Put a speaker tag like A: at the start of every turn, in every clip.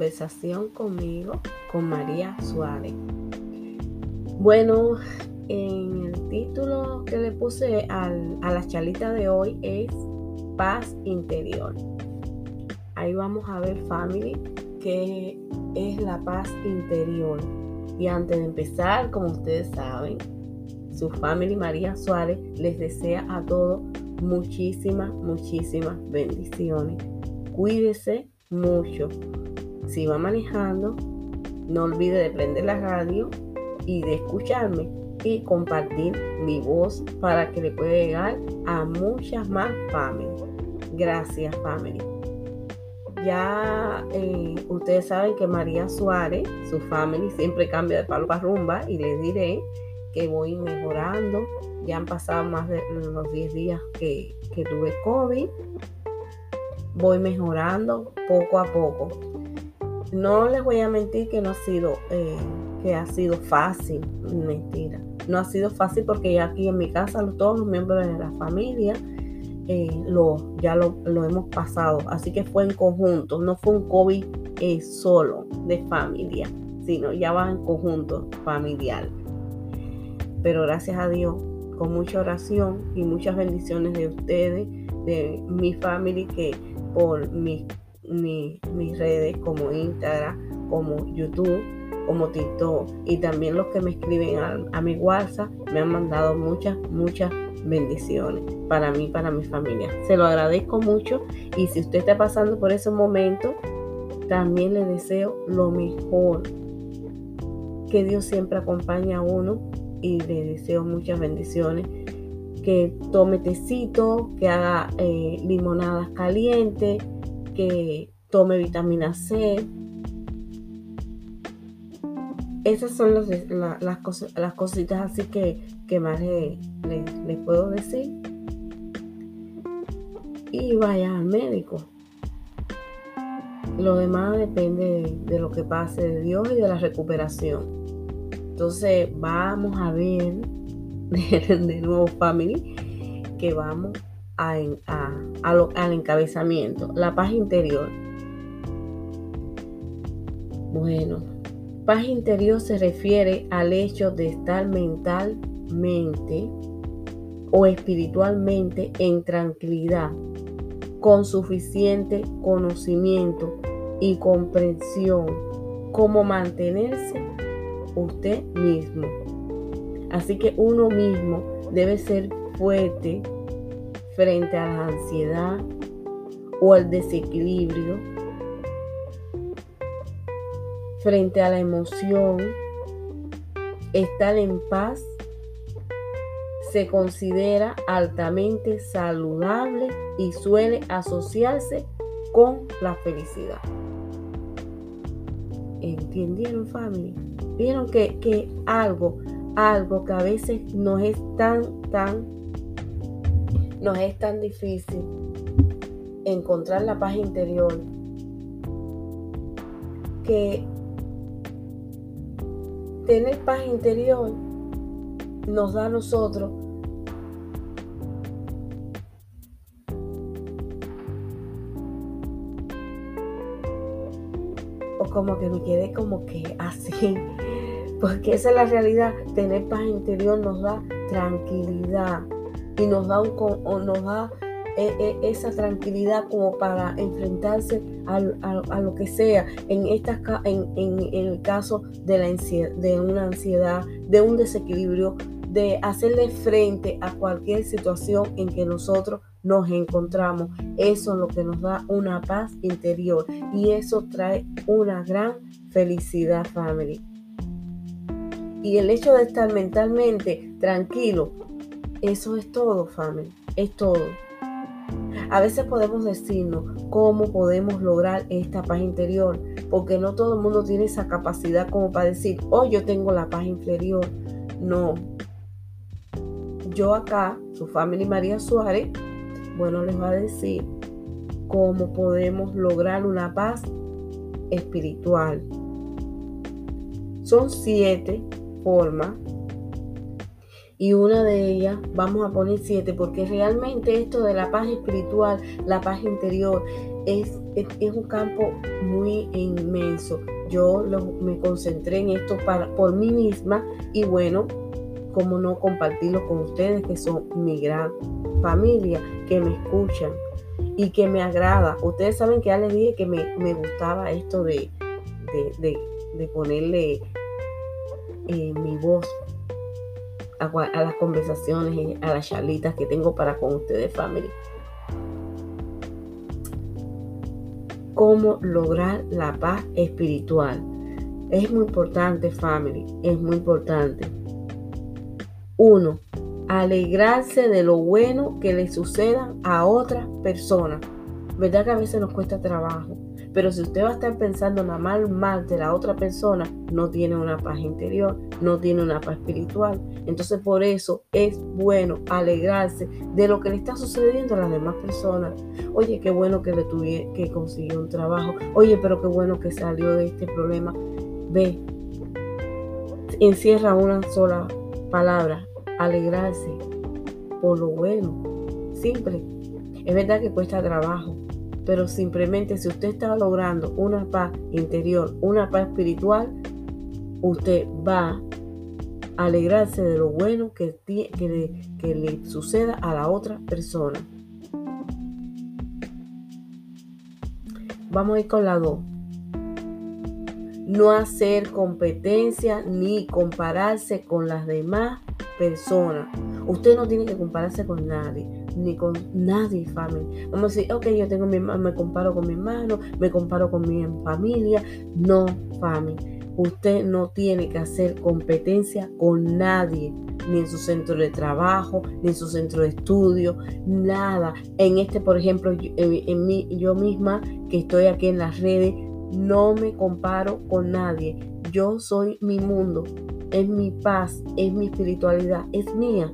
A: conversación conmigo, con María Suárez. Bueno, en el título que le puse a la charlita de hoy es Paz Interior. Ahí vamos a ver, family, qué es la paz interior. Y antes de empezar, como ustedes saben, su family María Suárez les desea a todos muchísimas, muchísimas bendiciones. Cuídese mucho. Si va manejando, no olvide de prender la radio y de escucharme y compartir mi voz para que le pueda llegar a muchas más familias. Gracias, family. Ya eh, ustedes saben que María Suárez, su family, siempre cambia de palo para rumba y les diré que voy mejorando. Ya han pasado más de los 10 días que, tuve COVID. Voy mejorando poco a poco. No les voy a mentir que no ha sido, eh, que ha sido fácil. Mentira. No ha sido fácil porque ya aquí en mi casa todos los miembros de la familia eh, lo, ya lo, hemos pasado. Así que fue en conjunto. No fue un COVID eh, solo de familia, sino ya va en conjunto familiar. Pero gracias a Dios, con mucha oración y muchas bendiciones de ustedes, de mi familia, que por mis redes como Instagram, como YouTube, como TikTok y también los que me escriben a, mi WhatsApp me han mandado muchas, muchas bendiciones para mí, para mi familia. Se lo agradezco mucho y si usted está pasando por ese momento, también le deseo lo mejor. Que Dios siempre acompañe a uno y le deseo muchas bendiciones. Que tome tecito, que haga eh, limonadas calientes, tome vitamina C. Esas son las, cosas, las cositas así que, que más les, puedo decir. Y vaya al médico. Lo demás depende de lo que pase de Dios y de la recuperación. Entonces vamos a ver de, nuevo, family, que vamos al encabezamiento, la paz interior. Bueno, paz interior se refiere al hecho de estar mentalmente o espiritualmente en tranquilidad, con suficiente conocimiento y comprensión, como mantenerse usted mismo. Así que uno mismo debe ser fuerte frente a la ansiedad o al desequilibrio, frente a la emoción, estar en paz se considera altamente saludable y suele asociarse con la felicidad. ¿Entendieron familia? Vieron que, algo, algo que a veces nos es tan, tan, nos es tan difícil encontrar la paz interior que tener paz interior nos da a nosotros o como que me quedé como que así porque esa es la realidad. Tener paz interior nos da tranquilidad y nos da, un, nos da eh, eh, esa tranquilidad como para enfrentarse a, lo que sea. En, esta, en, el caso de, la de una ansiedad, de un desequilibrio, de hacerle frente a cualquier situación en que nosotros nos encontramos. Eso es lo que nos da una paz interior y eso trae una gran felicidad, family. Y el hecho de estar mentalmente tranquilo, eso es todo, family, es todo. A veces podemos decirnos cómo podemos lograr esta paz interior, porque no todo el mundo tiene esa capacidad como para decir, oh, yo tengo la paz interior. No. Yo acá, su familia María Suárez, bueno, les va a decir cómo podemos lograr una paz espiritual. Son siete forma y una de ellas vamos a poner siete porque realmente esto de la paz espiritual, la paz interior, es, es, un campo muy inmenso. Yo me concentré en esto para, por mí misma y bueno, como no compartirlo con ustedes que son mi gran familia, que me escuchan y que me agrada. Ustedes saben que ya les dije que me, gustaba esto de, de, ponerle eh, mi voz a, las conversaciones, y a las charlitas que tengo para con ustedes, family. Cómo lograr la paz espiritual. Es muy importante, family. Es muy importante. Uno, alegrarse de lo bueno que le suceda a otras personas. ¿Verdad que a veces nos cuesta trabajo? Pero si usted va a estar pensando nada mal, mal de la otra persona, no tiene una paz interior, no tiene una paz espiritual. Entonces por eso es bueno alegrarse de lo que le está sucediendo a las demás personas. Oye, qué bueno que le tuve, que consiguió un trabajo. Oye, pero qué bueno que salió de este problema. Ve, encierra una sola palabra, alegrarse por lo bueno. Simple. Es verdad que cuesta trabajo, pero simplemente si usted está logrando una paz interior, una paz espiritual, usted va alegrarse de lo bueno que, que, le, suceda a la otra persona. Vamos a ir con la 2. No hacer competencia ni compararse con las demás personas. Usted no tiene que compararse con nadie ni con nadie, familia. Vamos a decir, ok, yo tengo mi me comparo con mi hermano, me comparo con mi familia. No, familia. Usted no tiene que hacer competencia con nadie, ni en su centro de trabajo, ni en su centro de estudio, nada. En este, por ejemplo, en, mí, yo misma que estoy aquí en las redes, no me comparo con nadie. Yo soy mi mundo, es mi paz, es mi espiritualidad, es mía.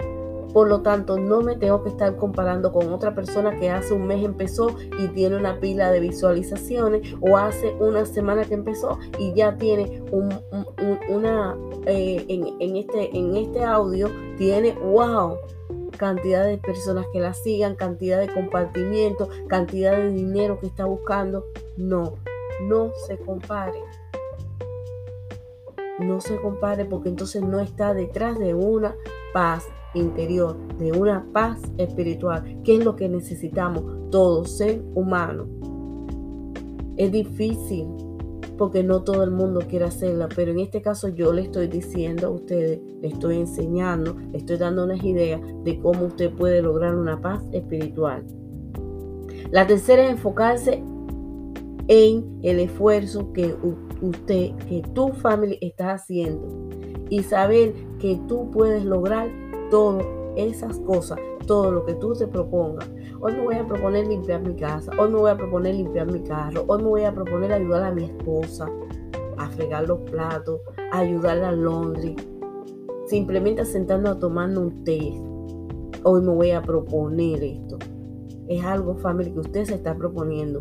A: Por lo tanto, no me tengo que estar comparando con otra persona que hace un mes empezó y tiene una pila de visualizaciones o hace una semana que empezó y ya tiene una, eh, en, este, en este audio, tiene, wow, cantidad de personas que la sigan, cantidad de compartimiento, cantidad de dinero que está buscando. No, no se compare. No se compare porque entonces no está detrás de una paz interior, de una paz espiritual, que es lo que necesitamos todo ser humano. Es difícil porque no todo el mundo quiere hacerla, pero en este caso yo le estoy diciendo a ustedes, le estoy enseñando, le estoy dando unas ideas de cómo usted puede lograr una paz espiritual. La tercera es enfocarse en el esfuerzo que usted, que tu familia está haciendo y saber que tú puedes lograr todas esas cosas, todo lo que tú te propongas. Hoy me voy a proponer limpiar mi casa, hoy me voy a proponer limpiar mi carro, hoy me voy a proponer ayudar a mi esposa a fregar los platos, a ayudarla al laundry, simplemente sentando a tomando un té. Hoy me voy a proponer esto. Es algo, familia, que usted se está proponiendo.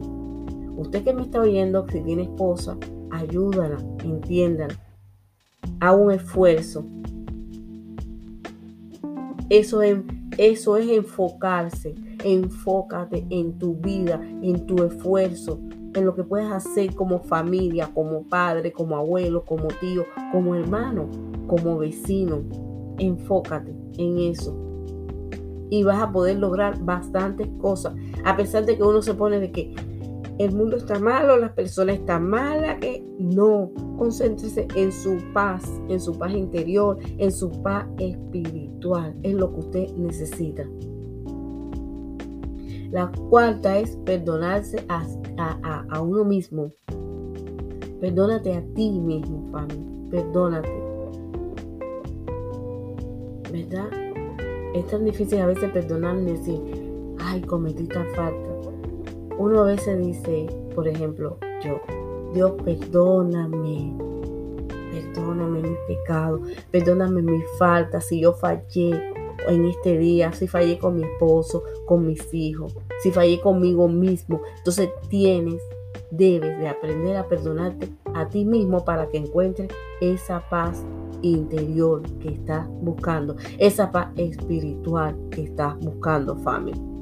A: Usted que me está oyendo, si tiene esposa, ayúdala, entiéndala. Haga un esfuerzo eso es, eso es enfocarse. Enfócate en tu vida, en tu esfuerzo, en lo que puedes hacer como familia, como padre, como abuelo, como tío, como hermano, como vecino. Enfócate en eso. Y vas a poder lograr bastantes cosas. A pesar de que uno se pone de que el mundo está malo, las personas están malas, que no, concéntrese en su paz, en su paz interior, en su paz espiritual, es lo que usted necesita. La cuarta es perdonarse a, uno mismo. Perdónate a ti mismo, familia. Perdónate. ¿Verdad? Es tan difícil a veces perdonarme y decir, ay, cometí tal falta uno a veces dice, por ejemplo, yo, Dios, perdóname, perdóname mis pecados, perdóname mis faltas, si yo fallé en este día, si fallé con mi esposo, con mis hijos, si fallé conmigo mismo. Entonces tienes, debes de aprender a perdonarte a ti mismo para que encuentres esa paz interior que estás buscando, esa paz espiritual que estás buscando, familia.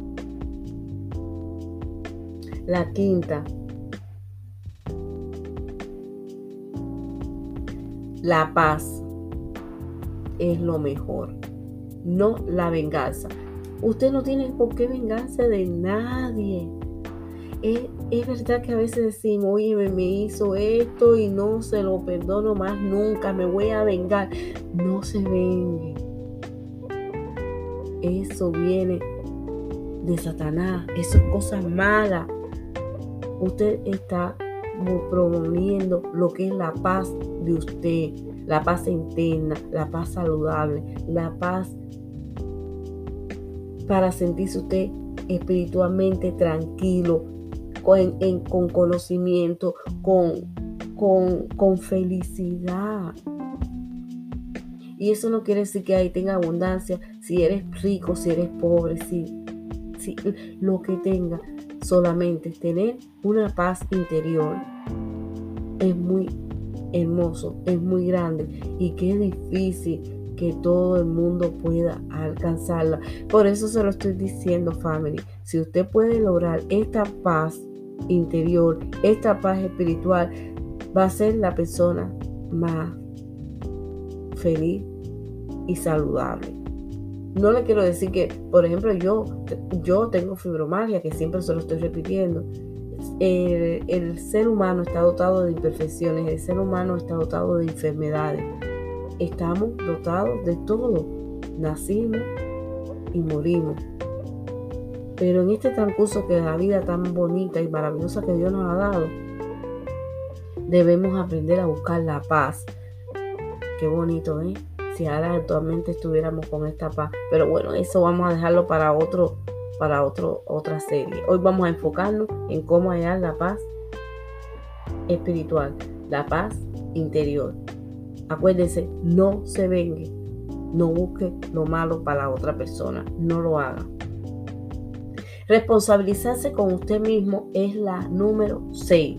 A: La quinta, la paz es lo mejor, no la venganza. Usted no tiene por qué vengarse de nadie. Es, verdad que a veces decimos, oye, me, hizo esto y no se lo perdono más nunca, me voy a vengar. No se vengue. Eso viene de Satanás, eso es cosa mala. Usted está promoviendo lo que es la paz de usted, la paz interna, la paz saludable, la paz para sentirse usted espiritualmente tranquilo, con, conocimiento, con, con, felicidad. Y eso no quiere decir que ahí tenga abundancia, si eres rico, si eres pobre, si, si lo que tenga, solamente tener una paz interior es muy hermoso, es muy grande y qué difícil que todo el mundo pueda alcanzarla. Por eso se lo estoy diciendo, family. Si usted puede lograr esta paz interior, esta paz espiritual, va a ser la persona más feliz y saludable. No le quiero decir que, por ejemplo, yo, yo tengo fibromialgia, que siempre se lo estoy repitiendo. El, el, ser humano está dotado de imperfecciones, el ser humano está dotado de enfermedades. Estamos dotados de todo. Nacimos y morimos. Pero en este transcurso que la vida tan bonita y maravillosa que Dios nos ha dado, debemos aprender a buscar la paz. Qué bonito, ¿eh? Si ahora actualmente estuviéramos con esta paz. Pero bueno, eso vamos a dejarlo para otro, para otro, otra serie. Hoy vamos a enfocarnos en cómo hallar la paz espiritual, la paz interior. Acuérdense, no se vengue, no busque lo malo para la otra persona, no lo haga. Responsabilizarse con usted mismo es la número 6.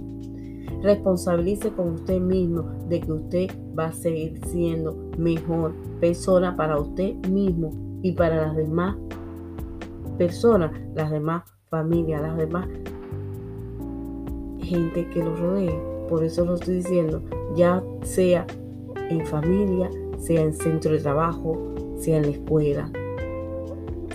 A: Responsabilice con usted mismo de que usted va a seguir siendo mejor persona para usted mismo y para las demás personas, las demás familias, las demás gente que lo rodee. Por eso lo estoy diciendo, ya sea en familia, sea en centro de trabajo, sea en la escuela,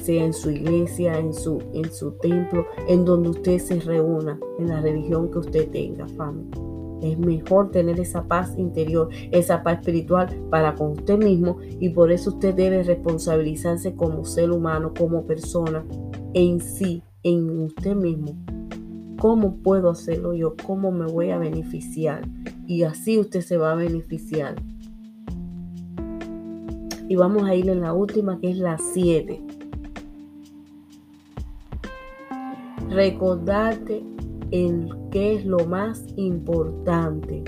A: sea en su iglesia, en su, en su templo, en donde usted se reúna, en la religión que usted tenga, familia. Es mejor tener esa paz interior, esa paz espiritual para con usted mismo y por eso usted debe responsabilizarse como ser humano, como persona, en sí, en usted mismo. ¿Cómo puedo hacerlo yo? ¿Cómo me voy a beneficiar? Y así usted se va a beneficiar. Y vamos a ir en la última que es la 7. Recordarte en qué es lo más importante,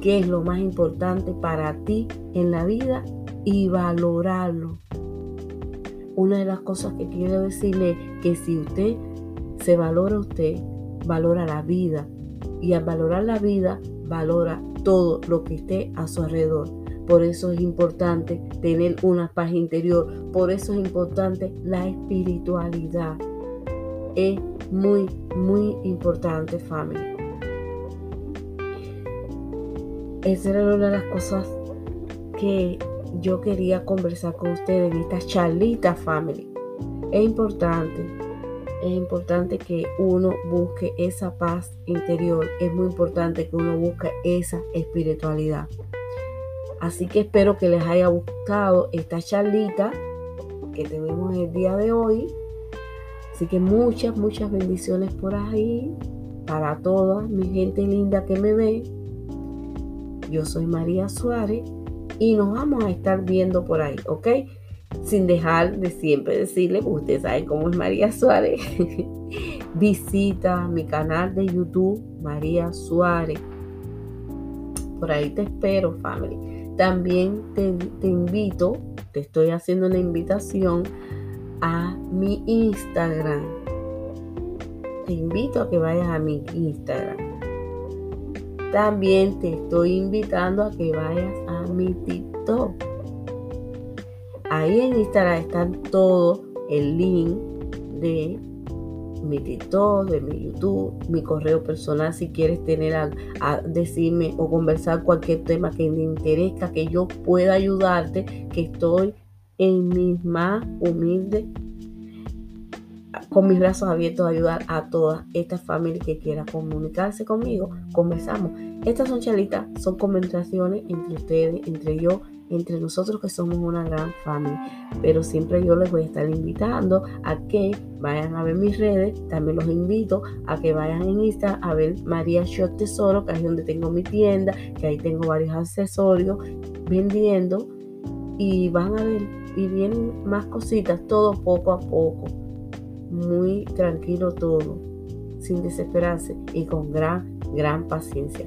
A: qué es lo más importante para ti en la vida y valorarlo. Una de las cosas que quiero decirle es que si usted se valora usted, valora la vida y al valorar la vida, valora todo lo que esté a su alrededor. Por eso es importante tener una paz interior. Por eso es importante la espiritualidad es muy, muy importante, familia. Esa era una de las cosas que yo quería conversar con ustedes en esta charlita, family. Es importante, es importante que uno busque esa paz interior. Es muy importante que uno busque esa espiritualidad. Así que espero que les haya gustado esta charlita que tenemos el día de hoy. Así que muchas, muchas bendiciones por ahí para toda mi gente linda que me ve. Yo soy María Suárez y nos vamos a estar viendo por ahí, ¿ok? Sin dejar de siempre decirle, ustedes saben cómo es María Suárez. Visita mi canal de YouTube, María Suárez. Por ahí te espero, family. También te invito, te estoy haciendo una invitación a mi Instagram. Te invito a que vayas a mi Instagram. También te estoy invitando a que vayas a mi TikTok. Ahí en Instagram están todo el link de mi TikTok, de mi YouTube, mi correo personal si quieres tener a, decirme o conversar cualquier tema que te interesa, que yo pueda ayudarte, que estoy en mis más humildes con mis brazos abiertos a ayudar a todas estas familias que quieran comunicarse conmigo, conversamos. Estas son chalitas, son conversaciones entre ustedes, entre yo, entre nosotros que somos una gran familia. Pero siempre yo les voy a estar invitando a que vayan a ver mis redes. También los invito a que vayan en Insta a ver María Shot Tesoro, que es donde tengo mi tienda, que ahí tengo varios accesorios vendiendo. Y van a ver, y vienen más cositas, todo poco a poco muy tranquilo todo, sin desesperarse y con gran, gran paciencia.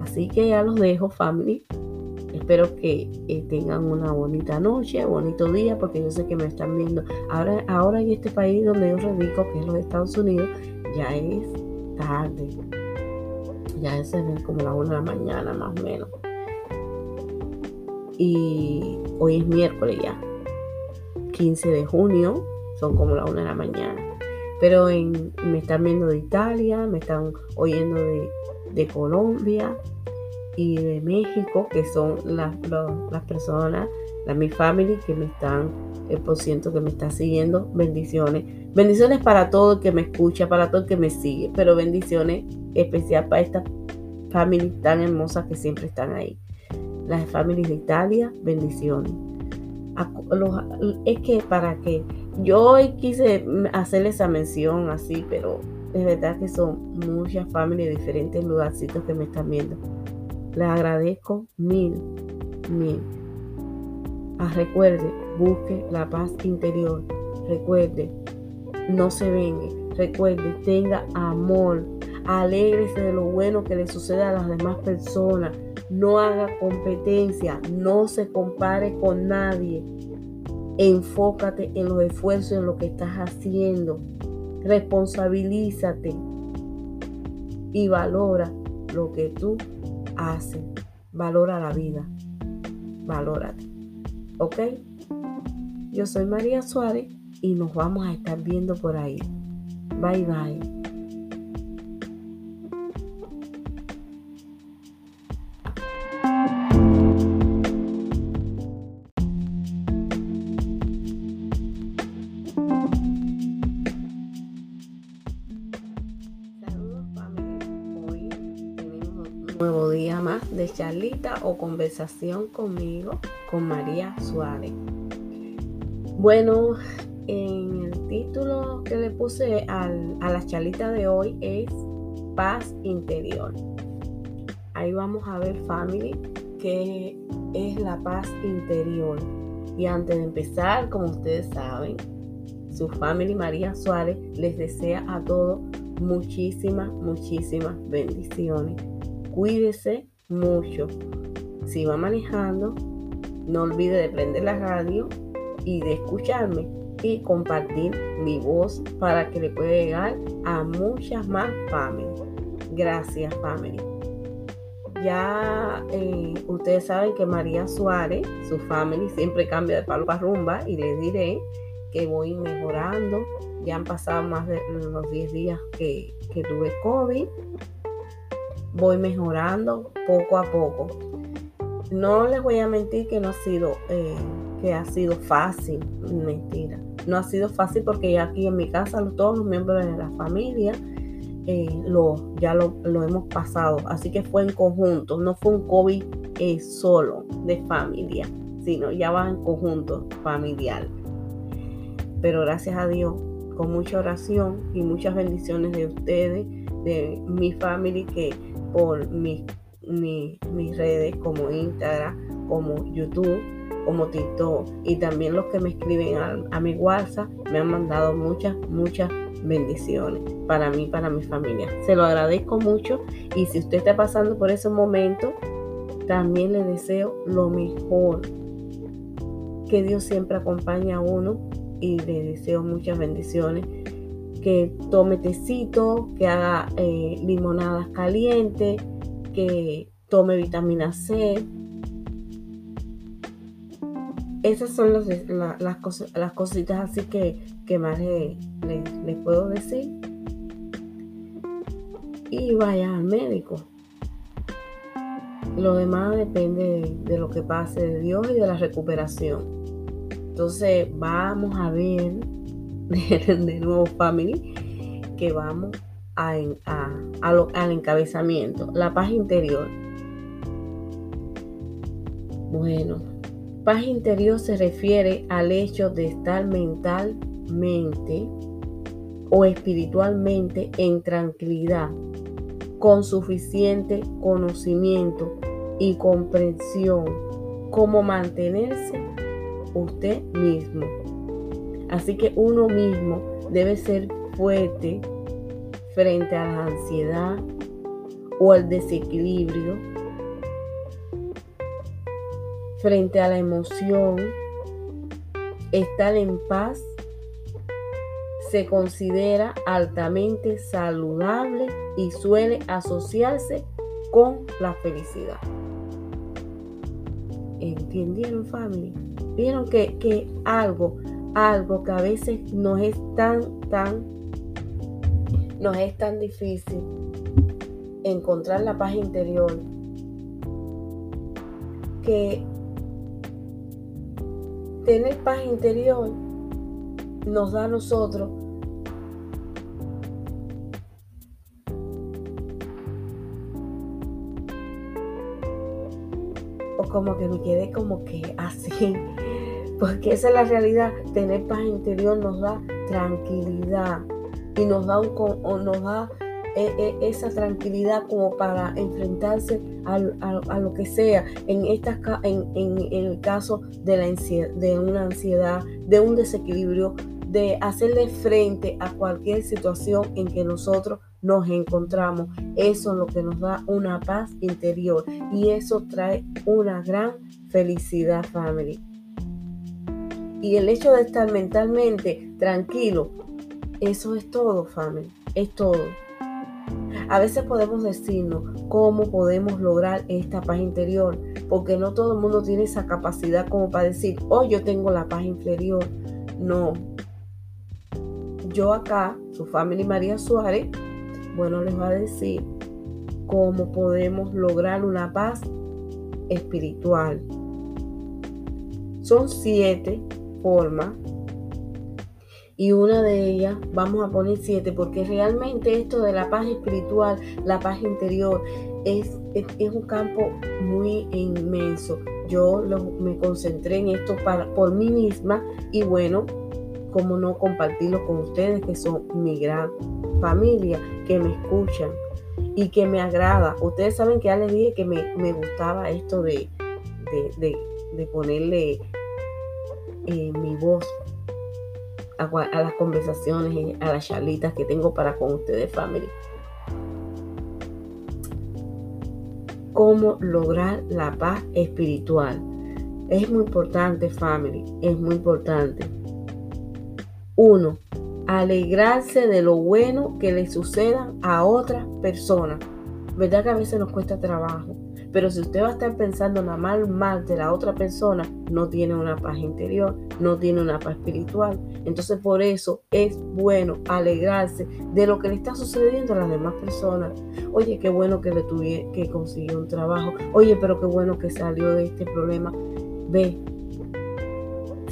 A: Así que ya los dejo, family. Espero que eh, tengan una bonita noche, bonito día, porque yo sé que me están viendo. Ahora, ahora en este país donde yo radico, que es los Estados Unidos, ya es tarde. Ya es como la una de la mañana, más o menos. Y hoy es miércoles ya, 15 de junio son como la una de la mañana. Pero me están viendo de Italia, me están oyendo de, Colombia y de México, que son las, las personas, la mi family que me están, el por ciento que me está siguiendo. Bendiciones. Bendiciones para todo el que me escucha, para todo el que me sigue, pero bendiciones especial para esta family tan hermosa que siempre están ahí. Las familias de Italia, bendiciones. es que para que yo hoy quise hacerle esa mención así, pero es verdad que son muchas familias de diferentes lugarcitos que me están viendo. Les agradezco mil, mil. Ah, recuerde, busque la paz interior. Recuerde, no se vengue. Recuerde, tenga amor. Alégrese de lo bueno que le sucede a las demás personas. No haga competencia. No se compare con nadie Enfócate en los esfuerzos, en lo que estás haciendo. Responsabilízate y valora lo que tú haces. Valora la vida. Valórate. ¿Ok? Yo soy María Suárez y nos vamos a estar viendo por ahí. Bye bye. Charlita o conversación conmigo, con María Suárez. Bueno, en el título que le puse a la charlita de hoy es Paz Interior. Ahí vamos a ver, family, qué es la paz interior. Y antes de empezar, como ustedes saben, su family María Suárez les desea a todos muchísimas, muchísimas bendiciones cuídese mucho. Si va manejando, no olvide de prender la radio y de escucharme y compartir mi voz para que le pueda llegar a muchas más familias. Gracias, family. Ya eh, ustedes saben que María Suárez, su family, siempre cambia de palo para rumba y les diré que voy mejorando. Ya han pasado más de los 10 días que, que tuve COVID voy mejorando poco a poco. No les voy a mentir que no ha sido, eh, que ha sido fácil, mentira. No ha sido fácil porque ya aquí en mi casa todos los miembros de la familia eh, lo, ya lo, hemos pasado. Así que fue en conjunto, no fue un COVID eh, solo de familia, sino ya va en conjunto familiar. Pero gracias a Dios, con mucha oración y muchas bendiciones de ustedes, de mi familia que por mis redes como Instagram, como YouTube, como TikTok y también los que me escriben a, mi WhatsApp me han mandado muchas, muchas bendiciones para mí, para mi familia. Se lo agradezco mucho y si usted está pasando por ese momento, también le deseo lo mejor. Que Dios siempre acompañe a uno y le deseo muchas bendiciones que tome tecito, que haga eh, limonadas calientes, que tome vitamina C esas son las, cosas, las cositas así que, que más les, puedo decir. Y vaya al médico. Lo demás depende de, lo que pase de Dios y de la recuperación. Entonces vamos a ver de, nuevo, family, que vamos a, al encabezamiento, la paz interior. Bueno, Paz interior se refiere al hecho de estar mentalmente o espiritualmente en tranquilidad, con suficiente conocimiento y comprensión, como mantenerse usted mismo. Así que uno mismo debe ser fuerte frente a la ansiedad o al desequilibrio frente a la emoción, estar en paz se considera altamente saludable y suele asociarse con la felicidad. ¿Entendieron, familia? Vieron que, que algo, algo que a veces nos es tan, tan, nos es tan difícil encontrar la paz interior que tener paz interior nos da a nosotros o como que me quedé como que así porque esa es la realidad tener paz interior nos da tranquilidad y nos da un nos da e, e, esa tranquilidad como para enfrentarse a, lo que sea en, esta, en, el caso de, la de una ansiedad, de un desequilibrio, de hacerle frente a cualquier situación en que nosotros nos encontramos. Eso es lo que nos da una paz interior y eso trae una gran felicidad, family. Y el hecho de estar mentalmente tranquilo, eso es todo, family. Es todo. A veces podemos decirnos cómo podemos lograr esta paz interior, porque no todo el mundo tiene esa capacidad como para decir, oh, yo tengo la paz interior. No. Yo acá, su familia María Suárez, bueno, les va a decir cómo podemos lograr una paz espiritual. Son siete formas y una de ellas vamos a poner siete porque realmente esto de la paz espiritual, la paz interior, es, es, un campo muy inmenso. Yo me concentré en esto para, por mí misma y bueno, como no compartirlo con ustedes que son mi gran familia, que me escuchan y que me agrada. Ustedes saben que ya les dije que me, gustaba esto de, de, ponerle eh, mi voz a, las conversaciones y a las charlitas que tengo para con ustedes, family. Cómo lograr la paz espiritual. Es muy importante, family. Es muy importante. Uno, alegrarse de lo bueno que le suceda a otra persona. ¿Verdad que a veces nos cuesta trabajo? Pero si usted va a estar pensando nada mal, mal de la otra persona, no tiene una paz interior, no tiene una paz espiritual. Entonces por eso es bueno alegrarse de lo que le está sucediendo a las demás personas. Oye, qué bueno que le tuve, que consiguió un trabajo. Oye, pero qué bueno que salió de este problema. Ve,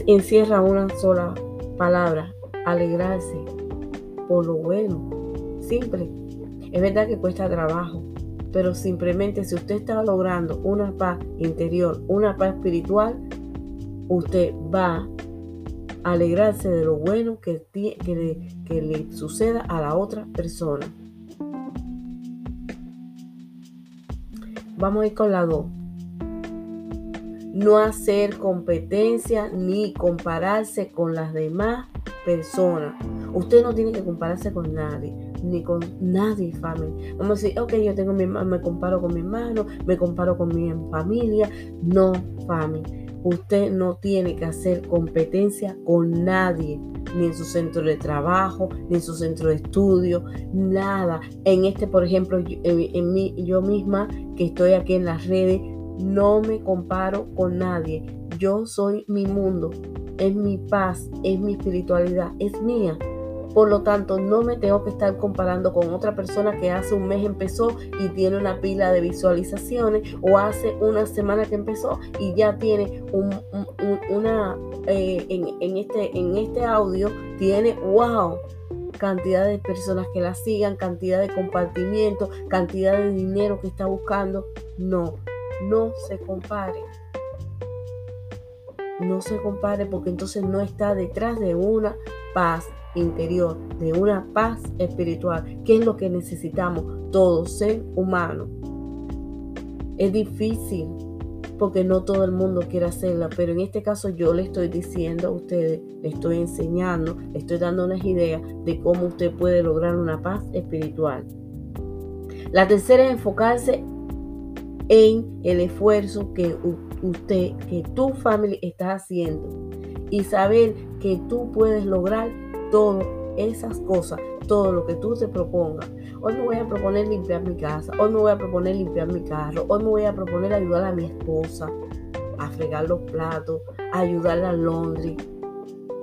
A: encierra una sola palabra, alegrarse por lo bueno. Simple. Es verdad que cuesta trabajo, pero simplemente si usted está logrando una paz interior, una paz espiritual, usted va a alegrarse de lo bueno que, que, le, suceda a la otra persona. Vamos a ir con la 2. No hacer competencia ni compararse con las demás personas. Usted no tiene que compararse con nadie ni con nadie, familia. Vamos a decir, ok, yo tengo mi me comparo con mi hermano, me comparo con mi familia. No, familia. Usted no tiene que hacer competencia con nadie, ni en su centro de trabajo, ni en su centro de estudio, nada. En este, por ejemplo, en, en mí, yo misma que estoy aquí en las redes, no me comparo con nadie. Yo soy mi mundo, es mi paz, es mi espiritualidad, es mía. Por lo tanto, no me tengo que estar comparando con otra persona que hace un mes empezó y tiene una pila de visualizaciones o hace una semana que empezó y ya tiene una, eh, en, este, en este audio, tiene, wow, cantidad de personas que la sigan, cantidad de compartimiento, cantidad de dinero que está buscando. No, no se compare. No se compare porque entonces no está detrás de una paz interior, de una paz espiritual, que es lo que necesitamos todo ser humano. Es difícil porque no todo el mundo quiere hacerla, pero en este caso yo le estoy diciendo a ustedes, le estoy enseñando, le estoy dando unas ideas de cómo usted puede lograr una paz espiritual. La tercera es enfocarse en el esfuerzo que usted, que tu familia está haciendo y saber que tú puedes lograr todas esas cosas, todo lo que tú te propongas. Hoy me voy a proponer limpiar mi casa, hoy me voy a proponer limpiar mi carro, hoy me voy a proponer ayudar a mi esposa a fregar los platos, a ayudarla a Londres,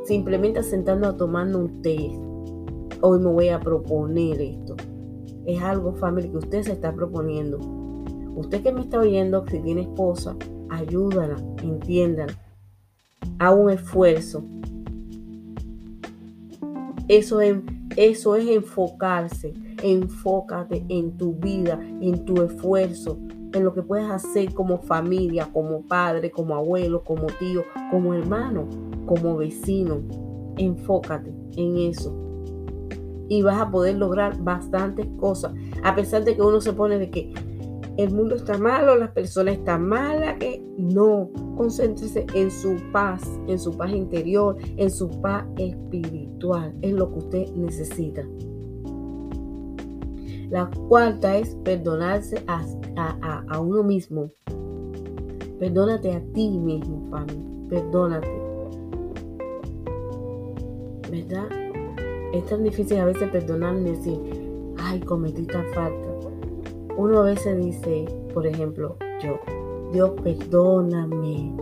A: simplemente sentando a tomando un té. Hoy me voy a proponer esto. Es algo, familia, que usted se está proponiendo. Usted que me está oyendo, si tiene esposa, ayúdala, entiéndala. Haga un esfuerzo eso es, eso es enfocarse. Enfócate en tu vida, en tu esfuerzo, en lo que puedes hacer como familia, como padre, como abuelo, como tío, como hermano, como vecino. Enfócate en eso. Y vas a poder lograr bastantes cosas. A pesar de que uno se pone de que el mundo está malo, las personas están malas, que no, concéntrese en su paz, en su paz interior, en su paz espiritual, es lo que usted necesita. La cuarta es perdonarse a, uno mismo. Perdónate a ti mismo, familia. Perdónate. ¿Verdad? Es tan difícil a veces perdonarme y decir, ay, cometí tal falta uno a veces dice, por ejemplo, yo, Dios perdóname,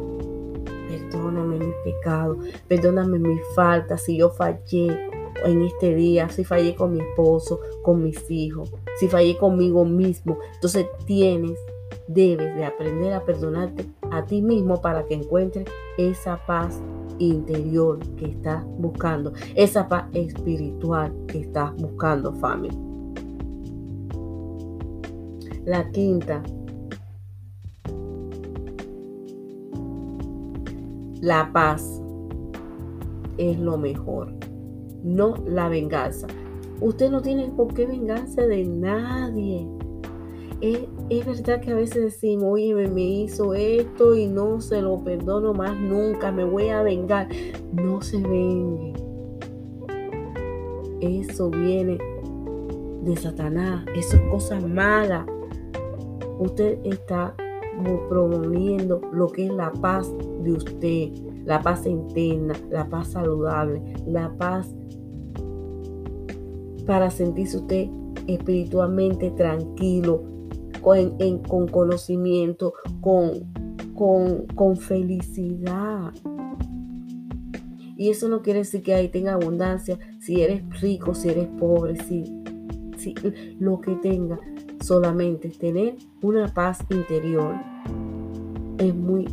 A: perdóname mis pecados, perdóname mis faltas, si yo fallé en este día, si fallé con mi esposo, con mis hijos, si fallé conmigo mismo. Entonces tienes, debes de aprender a perdonarte a ti mismo para que encuentres esa paz interior que estás buscando, esa paz espiritual que estás buscando, familia. La quinta, la paz es lo mejor, no la venganza. Usted no tiene por qué vengarse de nadie. Es, verdad que a veces decimos, oye, me hizo esto y no se lo perdono más nunca, me voy a vengar. No se vengue. Eso viene de Satanás, eso es cosa mala usted está promoviendo lo que es la paz de usted, la paz interna, la paz saludable, la paz para sentirse usted espiritualmente tranquilo, con, con conocimiento, con, con, con, felicidad. Y eso no quiere decir que ahí tenga abundancia, si eres rico, si eres pobre, si, si lo que tenga solamente tener una paz interior es muy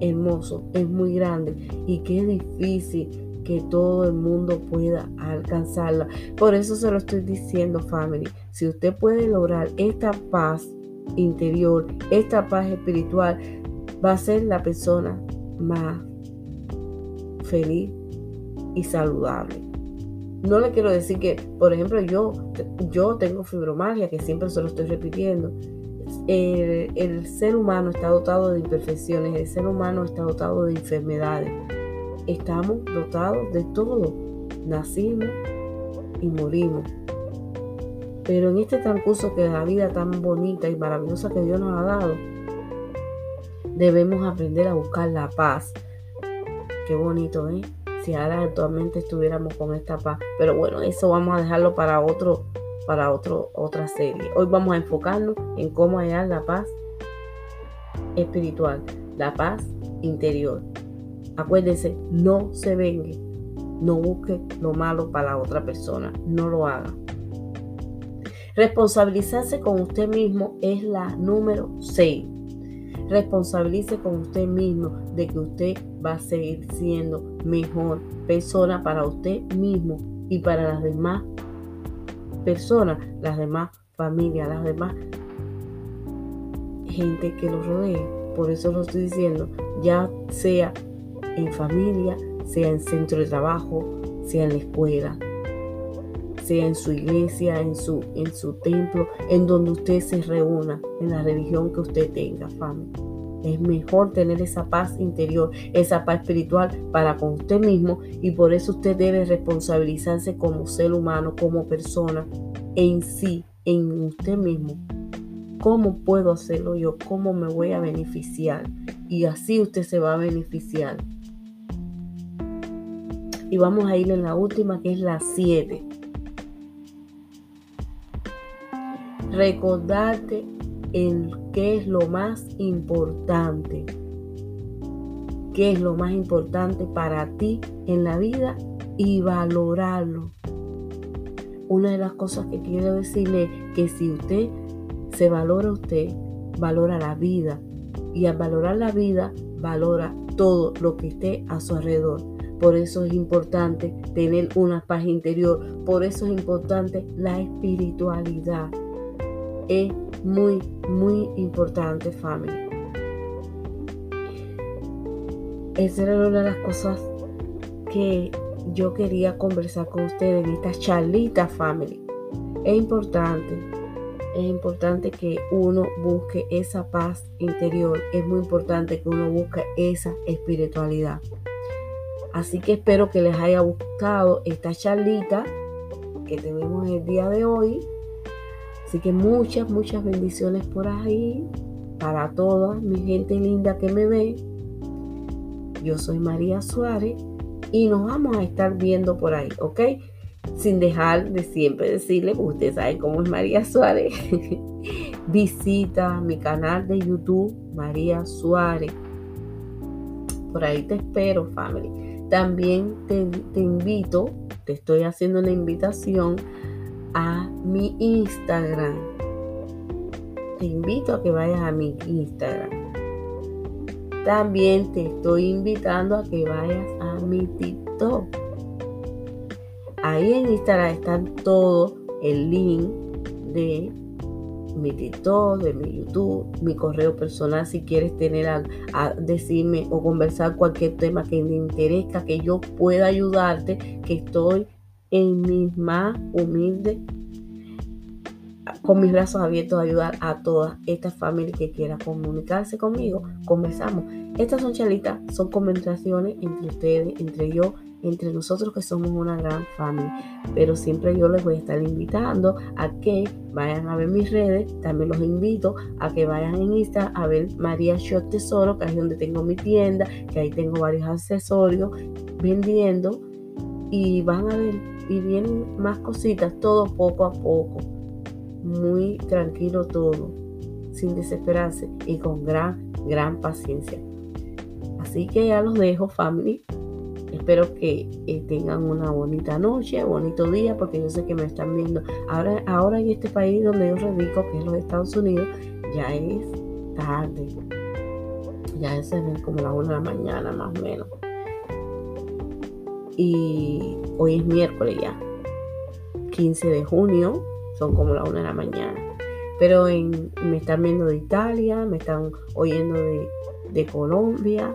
A: hermoso, es muy grande y qué difícil que todo el mundo pueda alcanzarla. Por eso se lo estoy diciendo, family. Si usted puede lograr esta paz interior, esta paz espiritual, va a ser la persona más feliz y saludable. No le quiero decir que, por ejemplo, yo, yo tengo fibromialgia, que siempre se lo estoy repitiendo. El, ser humano está dotado de imperfecciones, el ser humano está dotado de enfermedades. Estamos dotados de todo. Nacimos y morimos. Pero en este transcurso que la vida tan bonita y maravillosa que Dios nos ha dado, debemos aprender a buscar la paz. Qué bonito, ¿eh? Si ahora actualmente estuviéramos con esta paz. Pero bueno, eso vamos a dejarlo para otro, para otro, otra serie. Hoy vamos a enfocarnos en cómo hallar la paz espiritual, la paz interior. Acuérdense, no se vengue, no busque lo malo para la otra persona, no lo haga. Responsabilizarse con usted mismo es la número 6. Responsabilice con usted mismo de que usted va a seguir siendo mejor persona para usted mismo y para las demás personas, las demás familias, las demás gente que lo rodee. Por eso lo estoy diciendo, ya sea en familia, sea en centro de trabajo, sea en la escuela, sea en su iglesia, en su, en su templo, en donde usted se reúna, en la religión que usted tenga, familia. Es mejor tener esa paz interior, esa paz espiritual para con usted mismo y por eso usted debe responsabilizarse como ser humano, como persona, en sí, en usted mismo. ¿Cómo puedo hacerlo yo? ¿Cómo me voy a beneficiar? Y así usted se va a beneficiar. Y vamos a ir en la última que es la 7. Recordarte en qué es lo más importante. ¿Qué es lo más importante para ti en la vida? Y valorarlo. Una de las cosas que quiero decirle es que si usted se valora usted, valora la vida. Y al valorar la vida, valora todo lo que esté a su alrededor. Por eso es importante tener una paz interior. Por eso es importante la espiritualidad. Es muy, muy importante, familia. Esa era una de las cosas que yo quería conversar con ustedes en esta charlita, family. Es importante, es importante que uno busque esa paz interior. Es muy importante que uno busque esa espiritualidad. Así que espero que les haya gustado esta charlita que tenemos el día de hoy. Así que muchas, muchas bendiciones por ahí para toda mi gente linda que me ve. Yo soy María Suárez y nos vamos a estar viendo por ahí, ¿ok? Sin dejar de siempre decirle, ustedes saben cómo es María Suárez. Visita mi canal de YouTube, María Suárez. Por ahí te espero, family. También te, invito, te estoy haciendo una invitación a mi Instagram. Te invito a que vayas a mi Instagram. También te estoy invitando a que vayas a mi TikTok. Ahí en Instagram están todo el link de mi TikTok, de mi YouTube, mi correo personal si quieres tener a, decirme o conversar cualquier tema que te interesa, que yo pueda ayudarte, que estoy en mis más humildes, con mis brazos abiertos a ayudar a todas estas familias que quieran comunicarse conmigo. Conversamos. Estas son chalitas, son conversaciones entre ustedes, entre yo entre nosotros que somos una gran familia. Pero siempre yo les voy a estar invitando a que vayan a ver mis redes. También los invito a que vayan en Insta a ver María Shot Tesoro, que es donde tengo mi tienda, que ahí tengo varios accesorios vendiendo. Y van a ver, y vienen más cositas, todo poco a poco. Muy tranquilo todo, sin desesperarse y con gran, gran paciencia. Así que ya los dejo, family. Espero que eh, tengan una bonita noche, bonito día, porque yo sé que me están viendo. Ahora, ahora en este país donde yo radico, que es los Estados Unidos, ya es tarde. Ya es como la una de la mañana más o menos. Y hoy es miércoles ya. 15 de junio, son como la una de la mañana. Pero me están viendo de Italia, me están oyendo de, de Colombia,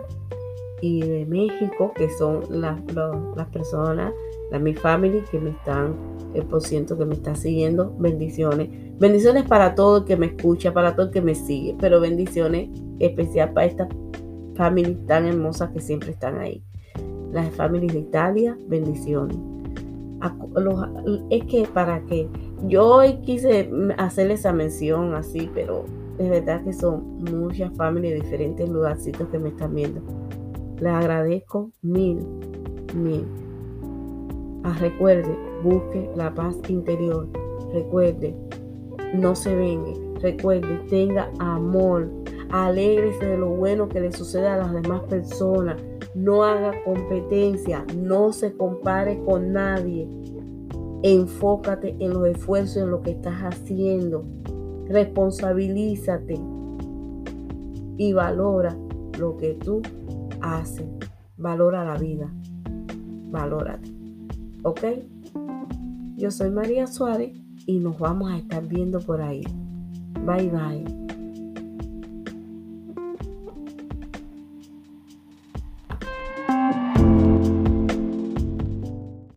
A: y de México, que son las, las personas, la mi family que me están, el por ciento que me está siguiendo. Bendiciones. Bendiciones para todo el que me escucha, para todo el que me sigue, pero bendiciones especial para estas familias tan hermosas que siempre están ahí. Las familias de Italia, bendiciones. es que para que yo hoy quise hacerles esa mención así, pero es verdad que son muchas familias de diferentes lugarcitos que me están viendo. Les agradezco mil, mil. Ah, recuerde, busque la paz interior. Recuerde, no se vengue. Recuerde, tenga amor. Alégrese de lo bueno que le sucede a las demás personas. No haga competencia. No se compare con nadie. Enfócate en los esfuerzos, en lo que estás haciendo. Responsabilízate y valora lo que tú haces. Valora la vida. Valórate. ¿Ok? Yo soy María Suárez y nos vamos a estar viendo por ahí. Bye bye.